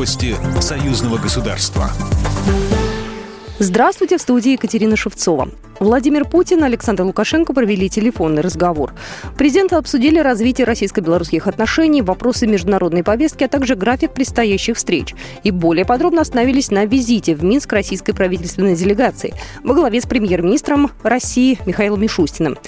Новости союзного государства. Здравствуйте, в студии Екатерина Шевцова. Владимир Путин и Александр Лукашенко провели телефонный разговор. Президенты обсудили развитие российско-белорусских отношений, вопросы международной повестки, а также график предстоящих встреч. И более подробно остановились на визите в Минск российской правительственной делегации во главе с премьер-министром России Михаилом Мишустиным.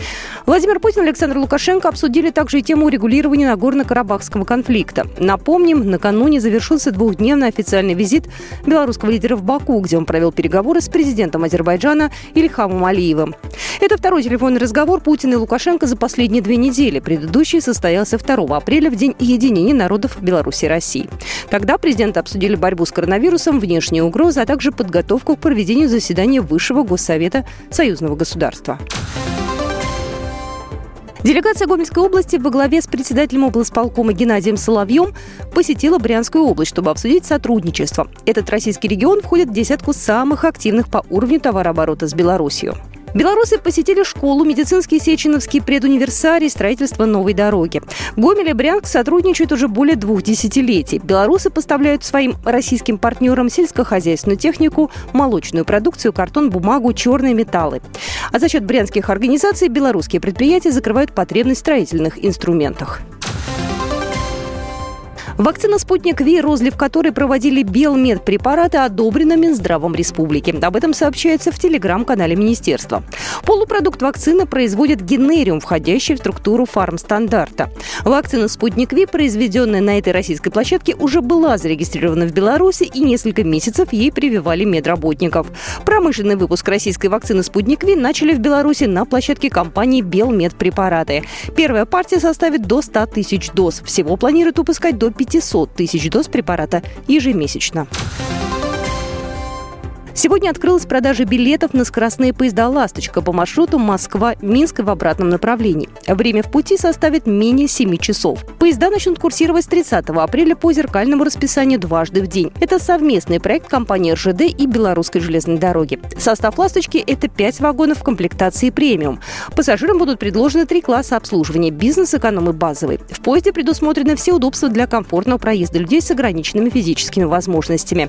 Владимир Путин и Александр Лукашенко обсудили также и тему урегулирования Нагорно-Карабахского конфликта. Напомним, накануне завершился двухдневный официальный визит белорусского лидера в Баку, где он провел переговоры с президентом Азербайджана Ильхамом Алиевым Алиевым. Это второй телефонный разговор Путина и Лукашенко за последние две недели. Предыдущий состоялся 2 апреля в День единения народов Беларуси и России. Тогда президенты обсудили борьбу с коронавирусом, внешние угрозы, а также подготовку к проведению заседания Высшего Госсовета Союзного государства. Делегация Гомельской области во главе с председателем облсполкома Геннадием Соловьем посетила Брянскую область, чтобы обсудить сотрудничество. Этот российский регион входит в десятку самых активных по уровню товарооборота с Беларусью. Белорусы посетили школу, медицинский Сеченовский предуниверсарий, строительство новой дороги. Гомель и Брянск сотрудничают уже более двух десятилетий. Белорусы поставляют своим российским партнерам сельскохозяйственную технику, молочную продукцию, картон, бумагу, черные металлы. А за счет брянских организаций белорусские предприятия закрывают потребность в строительных инструментах. Вакцина «Спутник Ви», розлив которой проводили белмедпрепараты, одобрена Минздравом Республики. Об этом сообщается в телеграм-канале Министерства. Полупродукт вакцины производит генериум, входящий в структуру фармстандарта. Вакцина «Спутник Ви», произведенная на этой российской площадке, уже была зарегистрирована в Беларуси и несколько месяцев ей прививали медработников. Промышленный выпуск российской вакцины «Спутник Ви» начали в Беларуси на площадке компании «Белмедпрепараты». Первая партия составит до 100 тысяч доз. Всего планируют выпускать до 500 тысяч доз препарата ежемесячно. Сегодня открылась продажа билетов на скоростные поезда «Ласточка» по маршруту Москва-Минск в обратном направлении. Время в пути составит менее 7 часов. Поезда начнут курсировать с 30 апреля по зеркальному расписанию дважды в день. Это совместный проект компании РЖД и Белорусской железной дороги. Состав «Ласточки» – это 5 вагонов в комплектации премиум. Пассажирам будут предложены три класса обслуживания – бизнес, эконом и базовый. В поезде предусмотрены все удобства для комфортного проезда людей с ограниченными физическими возможностями.